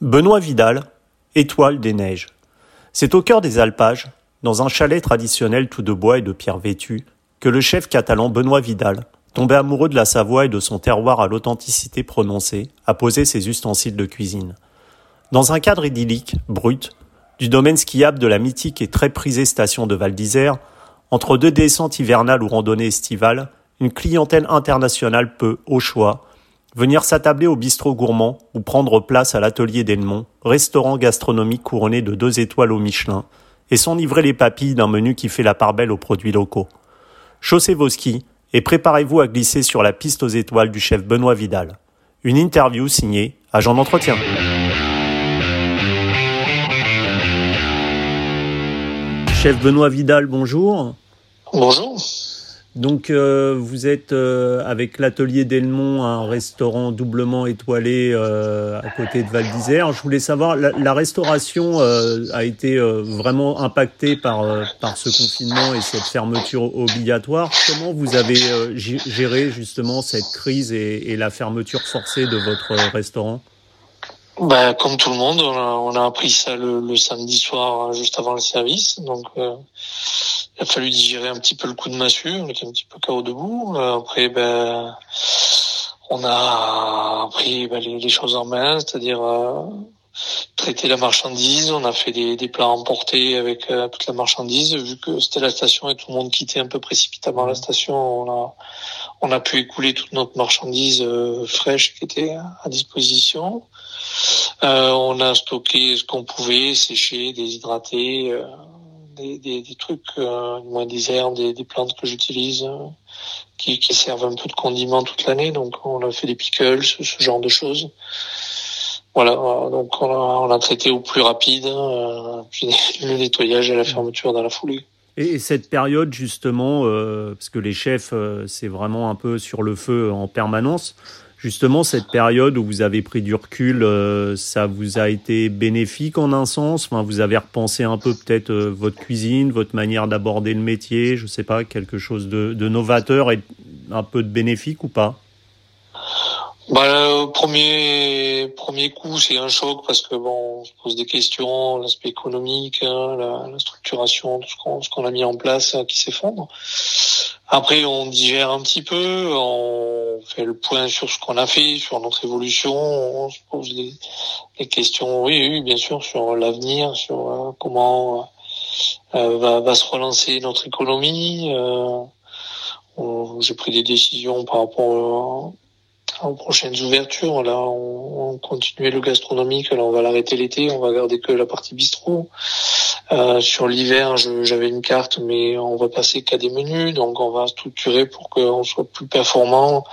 Benoît Vidal, Étoile des neiges. C'est au cœur des alpages, dans un chalet traditionnel tout de bois et de pierre vêtue, que le chef catalan Benoît Vidal, tombé amoureux de la Savoie et de son terroir à l'authenticité prononcée, a posé ses ustensiles de cuisine. Dans un cadre idyllique, brut, du domaine skiable de la mythique et très prisée station de Val d'Isère, entre deux descentes hivernales ou randonnées estivales, une clientèle internationale peut, au choix, Venir s'attabler au bistrot gourmand ou prendre place à l'atelier d'Elmont, restaurant gastronomique couronné de deux étoiles au Michelin, et s'enivrer les papilles d'un menu qui fait la part belle aux produits locaux. Chaussez vos skis et préparez-vous à glisser sur la piste aux étoiles du chef Benoît Vidal. Une interview signée Agent d'entretien. Chef Benoît Vidal, bonjour. Bonjour. Donc euh, vous êtes euh, avec l'atelier Delmont, un restaurant doublement étoilé euh, à côté de Val d'Isère. Je voulais savoir, la, restauration a été vraiment impactée par, par ce confinement et cette fermeture obligatoire. Comment vous avez géré justement cette crise et, et, la fermeture forcée de votre restaurant? Bah, comme tout le monde, on a, appris ça le, le, samedi soir juste avant le service. Donc il a fallu digérer un petit peu le coup de massue, on était un petit peu chaos debout. Euh, après, ben, on a pris ben, les, choses en main, c'est-à-dire euh, traiter la marchandise. On a fait des, des plats emportés avec euh, toute la marchandise. Vu que c'était la station et tout le monde quittait un peu précipitamment la station, on a, on a pu écouler toute notre marchandise fraîche qui était à disposition. on a stocké ce qu'on pouvait, sécher, déshydrater des, des, trucs, euh, moins des herbes, des, des plantes que j'utilise euh, qui, qui, servent un peu de condiment toute l'année. Donc on a fait des pickles, ce, genre de choses. Voilà, euh, donc on a, on a traité au plus rapide, euh, puis le nettoyage et la fermeture dans la foulée. Et cette période justement, parce que les chefs, c'est vraiment un peu sur le feu en permanence. Justement, cette période où vous avez pris du recul, euh, ça vous a été bénéfique en un sens? Enfin, Vous avez repensé un peu peut-être euh, votre cuisine, votre manière d'aborder le métier, je ne sais pas, quelque chose de, novateur et un peu de bénéfique ou pas? Bah, premier premier coup, c'est un choc parce que bon, on se pose des questions, l'aspect économique, hein, la, la, structuration, tout ce qu'on a mis en place euh, qui s'effondre. Après, on digère un petit peu, on fait le point sur ce qu'on a fait, sur notre évolution, on se pose des, questions, oui, oui, bien sûr, sur l'avenir, sur euh, comment euh, va, se relancer notre économie. Euh, J'ai pris des décisions par rapport aux prochaines ouvertures. Là, on, on continuait le gastronomique, là, on va l'arrêter l'été, on va garder que la partie bistrot. Euh, sur l'hiver, j'avais une carte, mais on va passer qu'à des menus, donc on va structurer pour qu'on soit plus performant,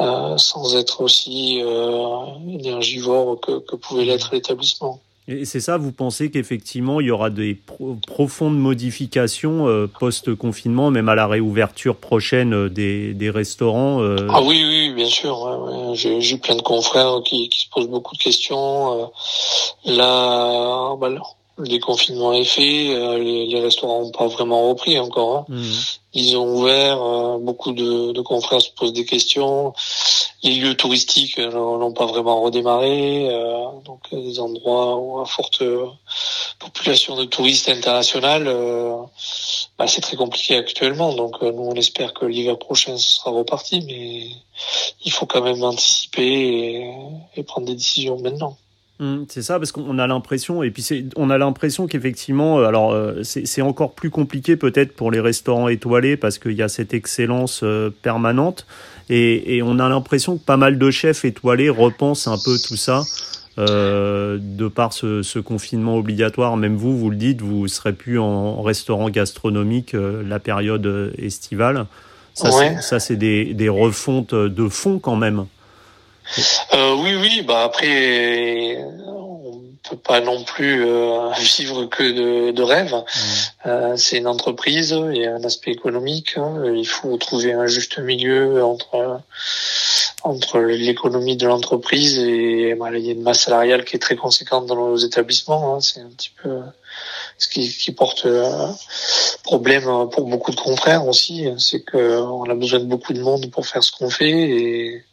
euh, sans être aussi euh, énergivore que, que pouvait l'être l'établissement. Et c'est ça, vous pensez qu'effectivement, il y aura des profondes modifications euh, post-confinement, même à la réouverture prochaine euh, des, des restaurants euh... Ah oui, oui, bien sûr. Ouais, ouais. J'ai plein de confrères qui, qui, se posent beaucoup de questions. Euh, là, bah, le déconfinement est fait, euh, les, les, restaurants n'ont pas vraiment repris encore. Hein. Mmh. Ils ont ouvert, euh, beaucoup de, de, confrères se posent des questions. Les lieux touristiques n'ont pas vraiment redémarré, euh, donc des endroits où à forte population de touristes internationales, bah, c'est très compliqué actuellement. Donc nous on espère que l'hiver prochain ce sera reparti, mais il faut quand même anticiper et, et prendre des décisions maintenant. Mmh, c'est ça, parce qu'on a l'impression, et puis on a l'impression qu'effectivement, euh, alors euh, c'est encore plus compliqué peut-être pour les restaurants étoilés parce qu'il y a cette excellence euh, permanente, et, et, on a l'impression que pas mal de chefs étoilés repensent un peu tout ça. Euh, de par ce, ce, confinement obligatoire, même vous, vous le dites, vous serez plus en restaurant gastronomique la période estivale. Ça, ça c'est des, des refontes de fond quand même. Euh, oui, oui. Bah après, on peut pas non plus euh, vivre que de, de rêves. Mmh. Euh, c'est une entreprise, il y a un aspect économique. Hein. Il faut trouver un juste milieu entre entre l'économie de l'entreprise et bah, il y a une masse salariale qui est très conséquente dans nos établissements. Hein. C'est un petit peu ce qui, qui porte euh, problème pour beaucoup de confrères aussi, c'est qu'on a besoin de beaucoup de monde pour faire ce qu'on fait et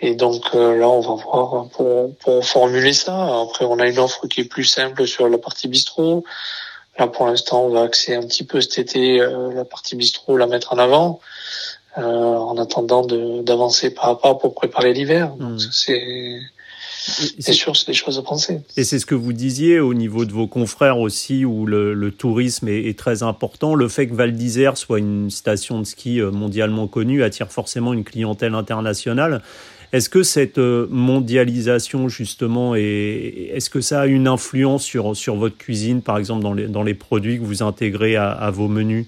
Et donc là, on va voir pour, pour formuler ça. Après, on a une offre qui est plus simple sur la partie bistrot. Là, pour l'instant, on va axer un petit peu cet été la partie bistrot, la mettre en avant. Euh, en attendant d'avancer par à pas pour préparer l'hiver. Hmm. C'est c'est sûr, c'est des choses à penser. Et c'est ce que vous disiez au niveau de vos confrères aussi, où le, le tourisme est, est, très important. Le fait que Val d'Isère soit une station de ski euh, mondialement connue attire forcément une clientèle internationale. Est-ce que cette euh, mondialisation, justement, est-ce que ça a une influence sur, sur votre cuisine, par exemple, dans les, dans les produits que vous intégrez à, à vos menus?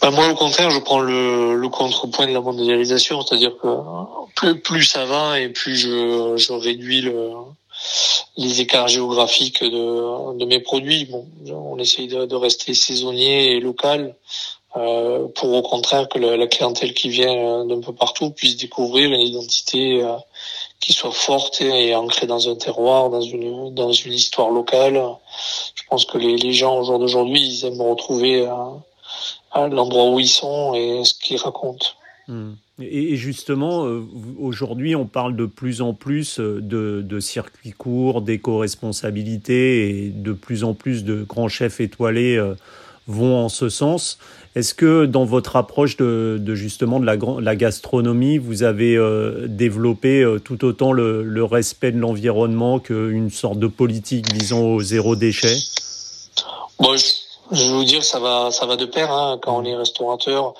Bah, moi, au contraire, je prends le, le contrepoint de la mondialisation, c'est-à-dire que plus, plus ça va et plus je, je réduis le, les écarts géographiques de, de mes produits. Bon, on essaye de, de rester saisonnier et local pour au contraire que la, clientèle qui vient d'un peu partout puisse découvrir une identité euh, qui soit forte et ancrée dans un terroir, dans une dans une histoire locale. Je pense que les, les gens au jour d'aujourd'hui, ils aiment retrouver euh, l'endroit où ils sont et ce qu'ils racontent. Hmm. Et justement, euh, aujourd'hui, on parle de plus en plus euh, de, de circuits courts, d'éco-responsabilité et de plus en plus de grands chefs étoilés euh, vont en ce sens. Est-ce que dans votre approche de, justement de la, gastronomie, vous avez développé tout autant le, respect de l'environnement qu'une sorte de politique visant au zéro déchet? Moi, je vais vous dire, ça va, ça va de pair. Hein. Quand on est restaurateur,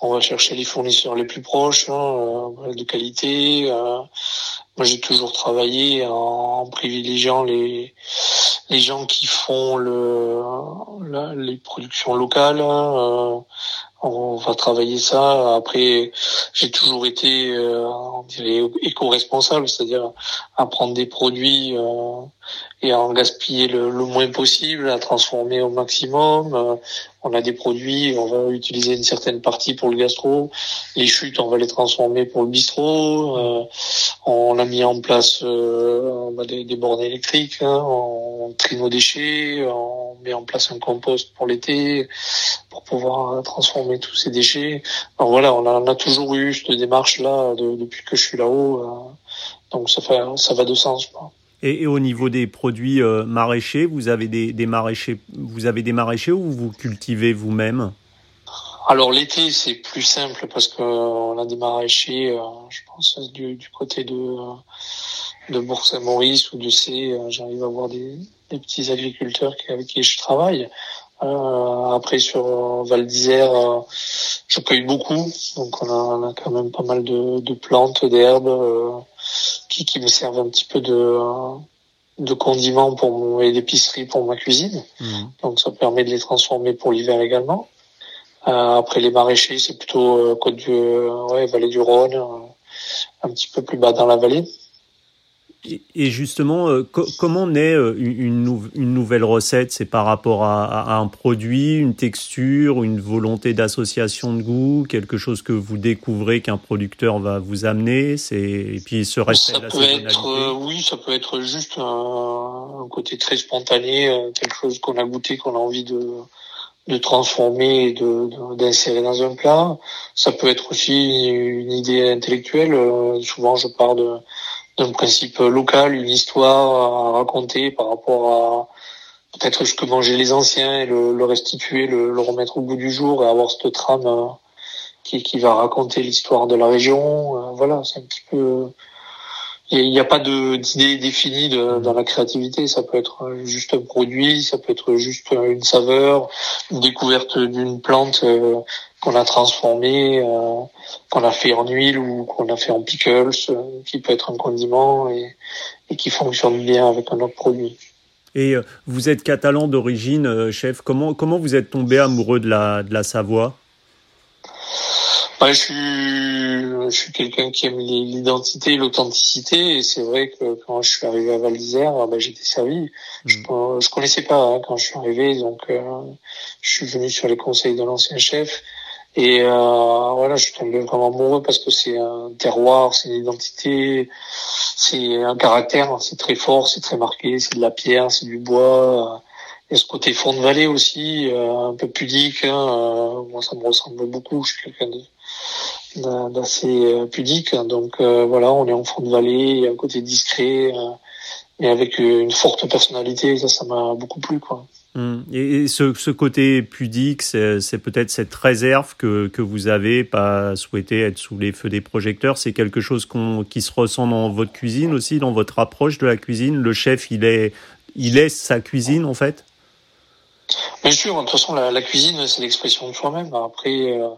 on va chercher les fournisseurs les plus proches, hein, euh, de qualité. Euh. Moi, j'ai toujours travaillé en, privilégiant les les gens qui font le les productions locales. Hein, euh. on va travailler ça. Après, j'ai toujours été, on dirait, éco-responsable, c'est-à-dire à prendre des produits et à en gaspiller le, moins possible, à transformer au maximum. Euh, on a des produits, on va utiliser une certaine partie pour le gastro. Les chutes, on va les transformer pour le bistrot. Euh, on a mis en place euh, des, bornes électriques, hein, on trie nos déchets, on met en place un compost pour l'été pour pouvoir transformer tous ces déchets. Alors voilà, on a, a toujours eu cette démarche-là depuis que je suis là-haut. donc ça, fait, ça va de sens. Quoi. Et, au niveau des produits euh, maraîchers, vous avez des, maraîchers, vous avez des maraîchers ou vous cultivez vous-même? Alors l'été c'est plus simple parce qu'on a des maraîchers, euh, je pense du, côté de de Bourg-Saint-Maurice ou de C, euh, j'arrive à voir des, petits agriculteurs avec qui je travaille. après sur Val d'Isère, je cueille beaucoup, donc on a, quand même pas mal de plantes, d'herbes qui, qui me servent un petit peu de de condiments pour mon, et d'épicerie pour ma cuisine. Mhm. Donc ça permet de les transformer pour l'hiver également. Euh, après les maraîchers, c'est plutôt euh, côte du euh, ouais, vallée du Rhône, euh, un petit peu plus bas dans la vallée. Et justement, euh, comment naît euh, une, une, nouvelle recette? C'est par rapport à, un produit, une texture, une volonté d'association de goût, quelque chose que vous découvrez qu'un producteur va vous amener? C'est et puis ce respect ça peut être, euh, Oui, ça peut être juste un, côté très spontané, quelque chose qu'on a goûté, qu'on a envie de, de transformer et de, d'insérer dans un plat. Ça peut être aussi une idée intellectuelle. souvent, je pars de d'un principe local, une histoire à raconter par rapport à peut-être ce que mangeaient les anciens et le, restituer, le, le, remettre au bout du jour et avoir cette trame euh, qui, qui va raconter l'histoire de la région. Euh, voilà, c'est un petit peu. Il n'y a, pas d'idée définie dans la créativité. Ça peut être juste un produit, ça peut être juste une saveur, une découverte d'une plante euh, qu'on a transformé, euh, qu'on a fait en huile ou qu'on a fait en pickles, euh, qui peut être un condiment et, et, qui fonctionne bien avec un autre produit. Et vous êtes catalan d'origine, chef. Comment comment vous êtes tombé amoureux de la de la Savoie? Bah, je suis je suis quelqu'un qui aime l'identité, l'authenticité, et c'est vrai que quand je suis arrivé à Val d'Isère, bah, j'étais servi. Je, mm. je connaissais pas hein, quand je suis arrivé, donc je suis venu sur les conseils de l'ancien chef. Et euh, voilà, je suis tombé vraiment amoureux parce que c'est un terroir, c'est une identité, c'est un caractère, c'est très fort, c'est très marqué, c'est de la pierre, c'est du bois. Il y a ce côté fond de vallée aussi, euh, un peu pudique. Hein, euh, moi, ça me ressemble beaucoup. Je suis quelqu'un d'assez pudique. Donc voilà, on est en fond de vallée, un côté discret, mais avec une forte personnalité. Ça, ça m'a beaucoup plu, quoi. Hum. Et, ce, ce, côté pudique, c'est peut-être cette réserve que, que vous avez, pas souhaité être sous les feux des projecteurs. C'est quelque chose qui se ressent dans votre cuisine aussi, dans votre approche de la cuisine. Le chef, il est, il est sa cuisine en fait? Bien sûr, de toute façon, la, la cuisine, c'est l'expression de soi-même. Après, euh,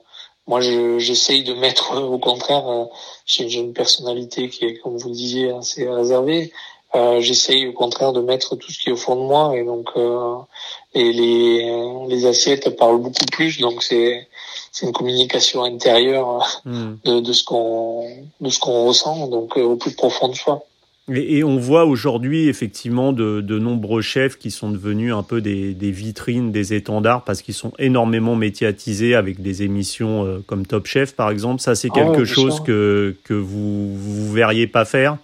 moi, j'essaye de mettre, au contraire, euh, j'ai une personnalité qui est, comme vous le disiez, assez réservée. Euh, j'essaye au contraire de mettre tout ce qui est au fond de moi et donc euh, et les les assiettes parlent beaucoup plus donc c'est c'est une communication intérieure hmm. de, de ce qu'on de ce qu'on ressent donc euh, au plus profond de soi. Et, et on voit aujourd'hui effectivement de, de, nombreux chefs qui sont devenus un peu des, des vitrines, des étendards parce qu'ils sont énormément médiatisés avec des émissions euh, comme Top Chef par exemple. Ça c'est ah quelque chose que que vous vous verriez pas faire?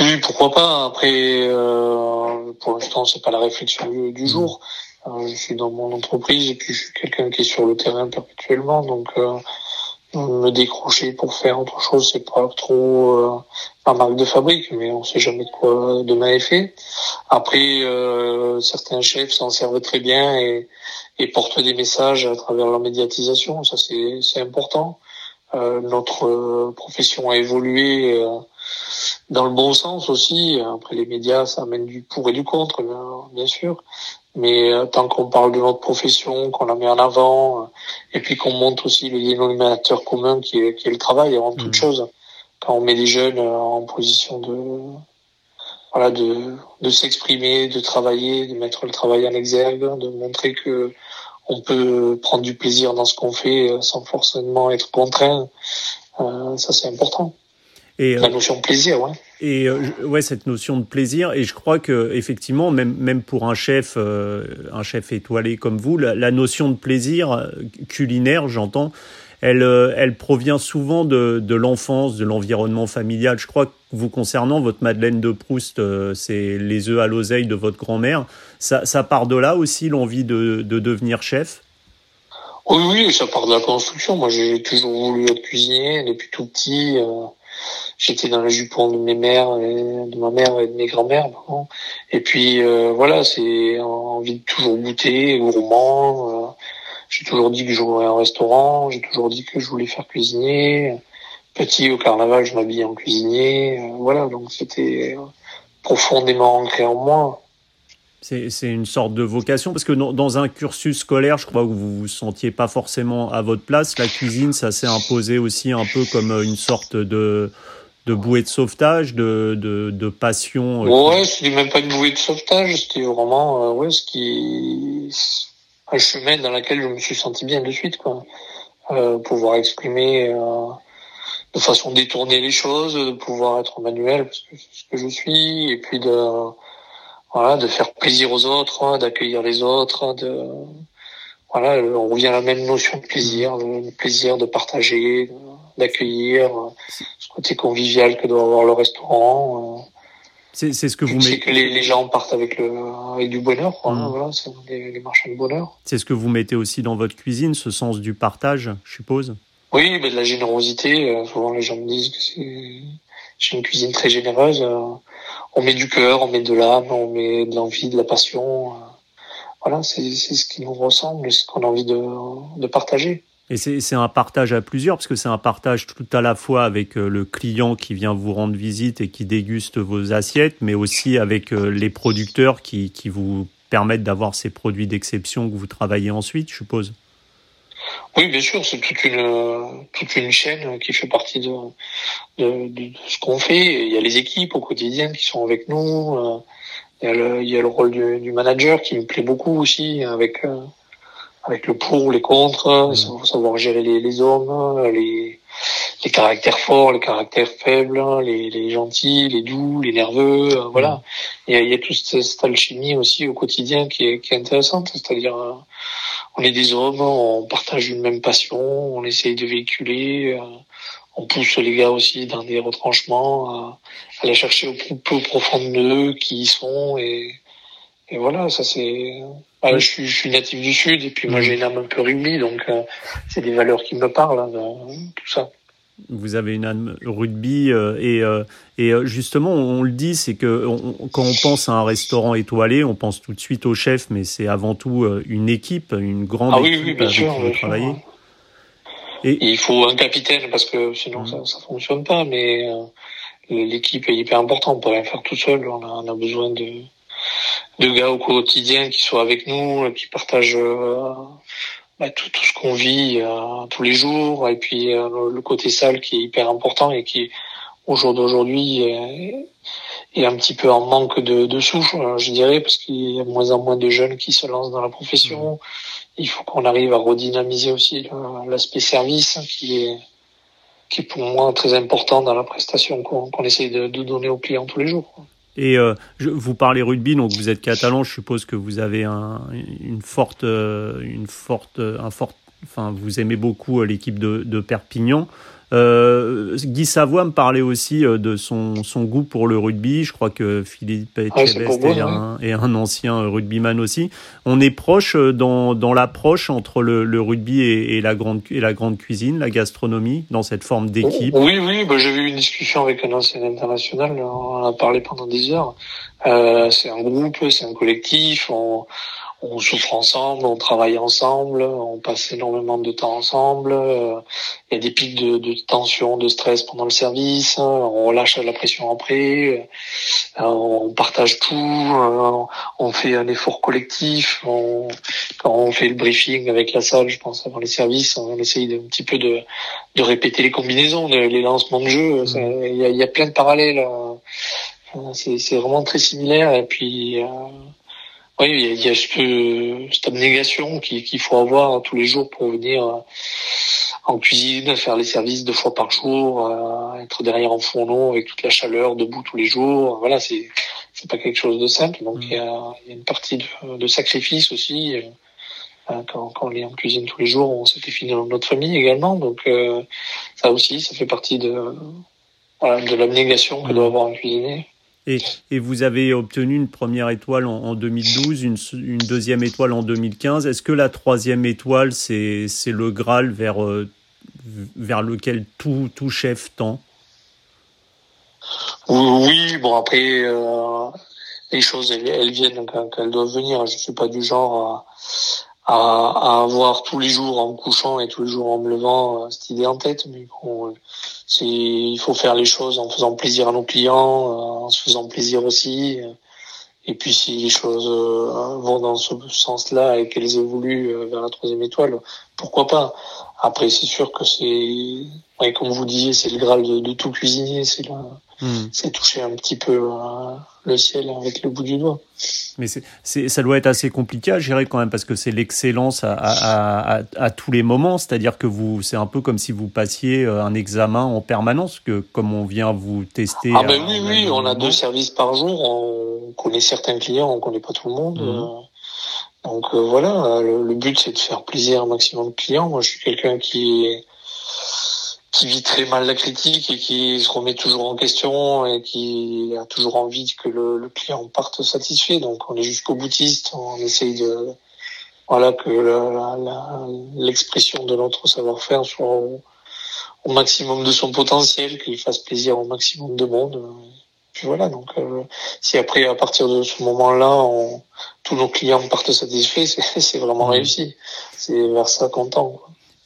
Oui, pourquoi pas. Après, euh, pour l'instant, c'est pas la réflexion du, jour. Euh, je suis dans mon entreprise et puis je suis quelqu'un qui est sur le terrain perpétuellement, donc euh, me décrocher pour faire autre chose, c'est pas trop euh, ma marque de fabrique, mais on sait jamais de quoi demain est fait. Après, euh, certains chefs s'en servent très bien et, et portent des messages à travers leur médiatisation. Ça, c'est important. Euh, notre profession a évolué dans le bon sens aussi. Après, les médias, ça amène du pour et du contre, bien sûr. Mais euh, tant qu'on parle de notre profession, qu'on la met en avant, euh, et puis qu'on montre aussi le dénominateur commun qui est, qui est le travail avant toute mmh. chose. Quand on met les jeunes euh, en position de voilà de, de s'exprimer, de travailler, de mettre le travail en exergue, de montrer que on peut prendre du plaisir dans ce qu'on fait sans forcément être contraint. Euh, ça c'est important. Et, la notion de plaisir, ouais. Et euh, ouais, cette notion de plaisir. Et je crois que effectivement, même même pour un chef, euh, un chef étoilé comme vous, la, notion de plaisir euh, culinaire, j'entends, elle elle provient souvent de, de l'enfance, de l'environnement familial. Je crois que vous concernant votre Madeleine de Proust, c'est les œufs à l'oseille de votre grand-mère. Ça, ça part de là aussi l'envie de, de devenir chef? Oui, oui, ça part de la construction. Moi, j'ai toujours voulu être cuisinier depuis tout petit j'étais dans le jupon de mes mères, de ma mère et de mes grand-mères. Et puis euh, voilà, c'est envie de toujours goûter, gourmand. Euh, j'ai toujours dit que j'aurais un restaurant, j'ai toujours dit que je voulais faire cuisiner. Petit au carnaval, je m'habillais en cuisinier. Euh, voilà, donc c'était profondément ancré en moi. C'est une sorte de vocation parce que dans, un cursus scolaire, je crois que vous vous sentiez pas forcément à votre place. La cuisine, ça s'est imposé aussi un peu comme une sorte de de bouée de sauvetage, de, de, de passion. Euh, ouais, c'était même pas une bouée de sauvetage, c'était vraiment euh, ouais, ce qui un chemin dans lequel je me suis senti bien de suite, quoi. Euh, pouvoir exprimer euh, de façon détournée les choses, de pouvoir être manuel parce que c'est ce que je suis, et puis de voilà, de faire plaisir aux autres, hein, d'accueillir les autres, de voilà, on revient à la même notion de plaisir, le plaisir de partager, d'accueillir, ce côté convivial que doit avoir le restaurant. Euh. C'est, c'est ce que vous mettez. que les, les, gens partent avec, le, avec du bonheur, quoi, mmh. voilà, c'est les, les marchands de bonheur. C'est ce que vous mettez aussi dans votre cuisine, ce sens du partage, je suppose? Oui, mais de la générosité. Euh, souvent, les gens me disent que c'est, j'ai une cuisine très généreuse. Euh, on met du cœur, on met de l'âme, on met de l'envie, de la passion. Voilà, c'est, c'est ce qui nous ressemble, ce qu'on a envie de, de partager. Et c'est un partage à plusieurs, parce que c'est un partage tout à la fois avec euh, le client qui vient vous rendre visite et qui déguste vos assiettes, mais aussi avec euh, les producteurs qui, vous permettent d'avoir ces produits d'exception que vous travaillez ensuite, je suppose. Oui, bien sûr, c'est toute une chaîne qui fait partie de, ce qu'on fait. Il y a les équipes au quotidien qui sont avec nous. Euh, il y a le, il y a le rôle du, du manager qui me plaît beaucoup aussi avec avec le pour, les contre, il faut savoir gérer les, les hommes, les, les caractères forts, les caractères faibles, les, les gentils, les doux, les nerveux, euh, voilà. Il y, a, il y a toute cette alchimie aussi au quotidien qui est, qui est intéressante, c'est-à-dire euh, on est des hommes, on partage une même passion, on essaye de véhiculer, euh, on pousse les gars aussi dans des retranchements, à aller chercher au plus profond de eux qui ils sont et et voilà, ça c'est. je, suis, je suis natif du sud et puis moi j'ai une âme un peu rugby, donc c'est des valeurs qui me parlent, hein, tout ça. Vous avez une âme rugby et, et justement on le dit, c'est que quand on pense à un restaurant étoilé, on pense tout de suite au chef, mais c'est avant tout une équipe, une grande ah, équipe avec qui vous travaillez. Et... Il faut un capitaine parce que sinon mmh. ça ça fonctionne pas. Mais euh, l'équipe est hyper importante. On peut rien faire tout seul. On a, on a besoin de de gars au quotidien qui soient avec nous, qui partagent euh, bah, tout, ce qu'on vit euh, tous les jours. Et puis le côté salle qui est hyper important et qui au jour d'aujourd'hui est, un petit peu en manque de, de souffle, je dirais, parce qu'il y a de moins en moins de jeunes qui se lancent dans la profession. Il faut qu'on arrive à redynamiser aussi l'aspect service qui est qui est pour moi très important dans la prestation qu'on qu essaye de, donner aux clients tous les jours. Et euh, je, vous parlez rugby, donc vous êtes catalan, je suppose que vous avez un, une forte, euh, une forte, un fort, enfin vous aimez beaucoup euh, l'équipe de, de Perpignan. Euh, Guy Savoie me parlait aussi euh, de son, son goût pour le rugby. Je crois que Philippe ah, Etchebest est, un, est, un, ancien rugbyman aussi. On est proche euh, dans, dans l'approche entre le, le rugby et, et, la grande, et la grande cuisine, la gastronomie, dans cette forme d'équipe. Oui, oui, bah, j'ai eu une discussion avec un ancien international. On a parlé pendant des heures. Euh, c'est un groupe, c'est un collectif. On, on souffre ensemble, on travaille ensemble, on passe énormément de temps ensemble. Euh, il y a des pics de, de, tension, de stress pendant le service. On relâche la pression après. Euh, on partage tout. Euh, on fait un effort collectif. On, quand on fait le briefing avec la salle, je pense avant les services, on essaye de, un petit peu de, de répéter les combinaisons, les lancements de jeu. Mmh. Il y, a, il y a plein de parallèles. C'est vraiment très similaire. Et puis oui, il y a, cette, abnégation qu'il faut avoir tous les jours pour venir euh, en cuisine, faire les services deux fois par jour, euh, être derrière un fourneau avec toute la chaleur, debout tous les jours. Voilà, c'est c'est pas quelque chose de simple. Donc il y, a, une partie de, sacrifice aussi. Euh, quand, quand, on est en cuisine tous les jours, on dans notre famille également. Donc ça aussi, ça fait partie de voilà, de l'abnégation que doit avoir un cuisinier. Et, et, vous avez obtenu une première étoile en, en 2012, une, une, deuxième étoile en 2015. Est-ce que la troisième étoile, c'est le Graal vers, euh, vers lequel tout, tout chef tend? Oui, bon après, euh, les choses, elles, elles viennent quand, elles doivent venir. Je suis pas du genre à, à, à, avoir tous les jours en me couchant et tous les jours en me levant euh, cette idée en tête. Mais bon, c'est il faut faire les choses en faisant plaisir à nos clients, euh, en se faisant plaisir aussi. Et puis si les choses euh, vont dans ce sens-là et qu'elles évoluent euh, vers la troisième étoile, pourquoi pas? Après, c'est sûr que c'est, ouais, comme vous disiez, c'est le graal de, de tout cuisinier, c'est là, hmm. c'est toucher un petit peu le ciel avec le bout du doigt. Mais c'est, ça doit être assez compliqué à gérer quand même parce que c'est l'excellence à, à, à, à, tous les moments. C'est-à-dire que vous, c'est un peu comme si vous passiez euh, un examen en permanence, que comme on vient vous tester. Ah ben oui, oui, on a deux services par jour. On connaît certains clients, on connaît pas tout le monde. Mhm. Euh, donc euh, voilà, le, le but c'est de faire plaisir à un maximum de clients. Moi, je suis quelqu'un qui est qui vit très mal la critique et qui se remet toujours en question et qui a toujours envie que le, le client parte satisfait. Donc on est jusqu'au boutiste, on essaye de voilà que l'expression de notre savoir-faire soit au, maximum de son potentiel, qu'il fasse plaisir au maximum de monde. Puis voilà, donc euh, si après à partir de ce moment-là, tous nos clients partent satisfaits, c'est vraiment mmh. réussi. C'est vers ça qu'on tend.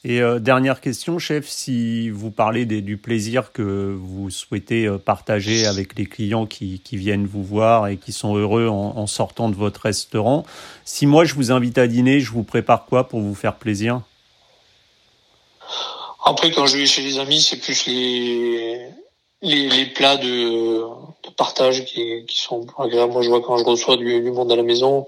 Et euh, dernière question, chef, si vous parlez du plaisir que vous souhaitez euh, partager avec les clients qui, viennent vous voir et qui sont heureux en, sortant de votre restaurant, si moi je vous invite à dîner, je vous prépare quoi pour vous faire plaisir? Après, quand je vais chez les amis, c'est plus les, plats de, partage qui, qui, sont agréables. Moi, je vois quand je reçois du, du monde à la maison,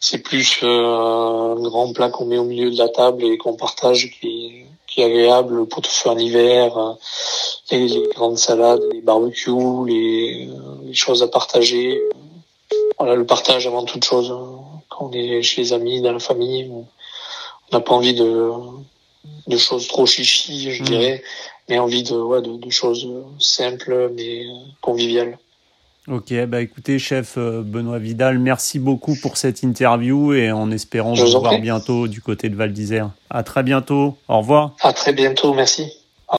c'est plus euh, un grand plat qu'on met au milieu de la table et qu'on partage qui, qui est agréable, le pot-au-feu en hiver, euh, les, les, grandes salades, les barbecues, les, les, choses à partager. Voilà, le partage avant toute chose. Hein. Quand on est chez les amis, dans la famille, on n'a pas envie de, de choses trop chichi, je mmh. dirais, mais envie de, ouais, de, de choses simples mais conviviales. Ok, bah écoutez, chef euh, Benoît Vidal, merci beaucoup pour cette interview et en espérant vous, vous voir bientôt du côté de Val d'Isère. À très bientôt. Au revoir. À très bientôt. Merci.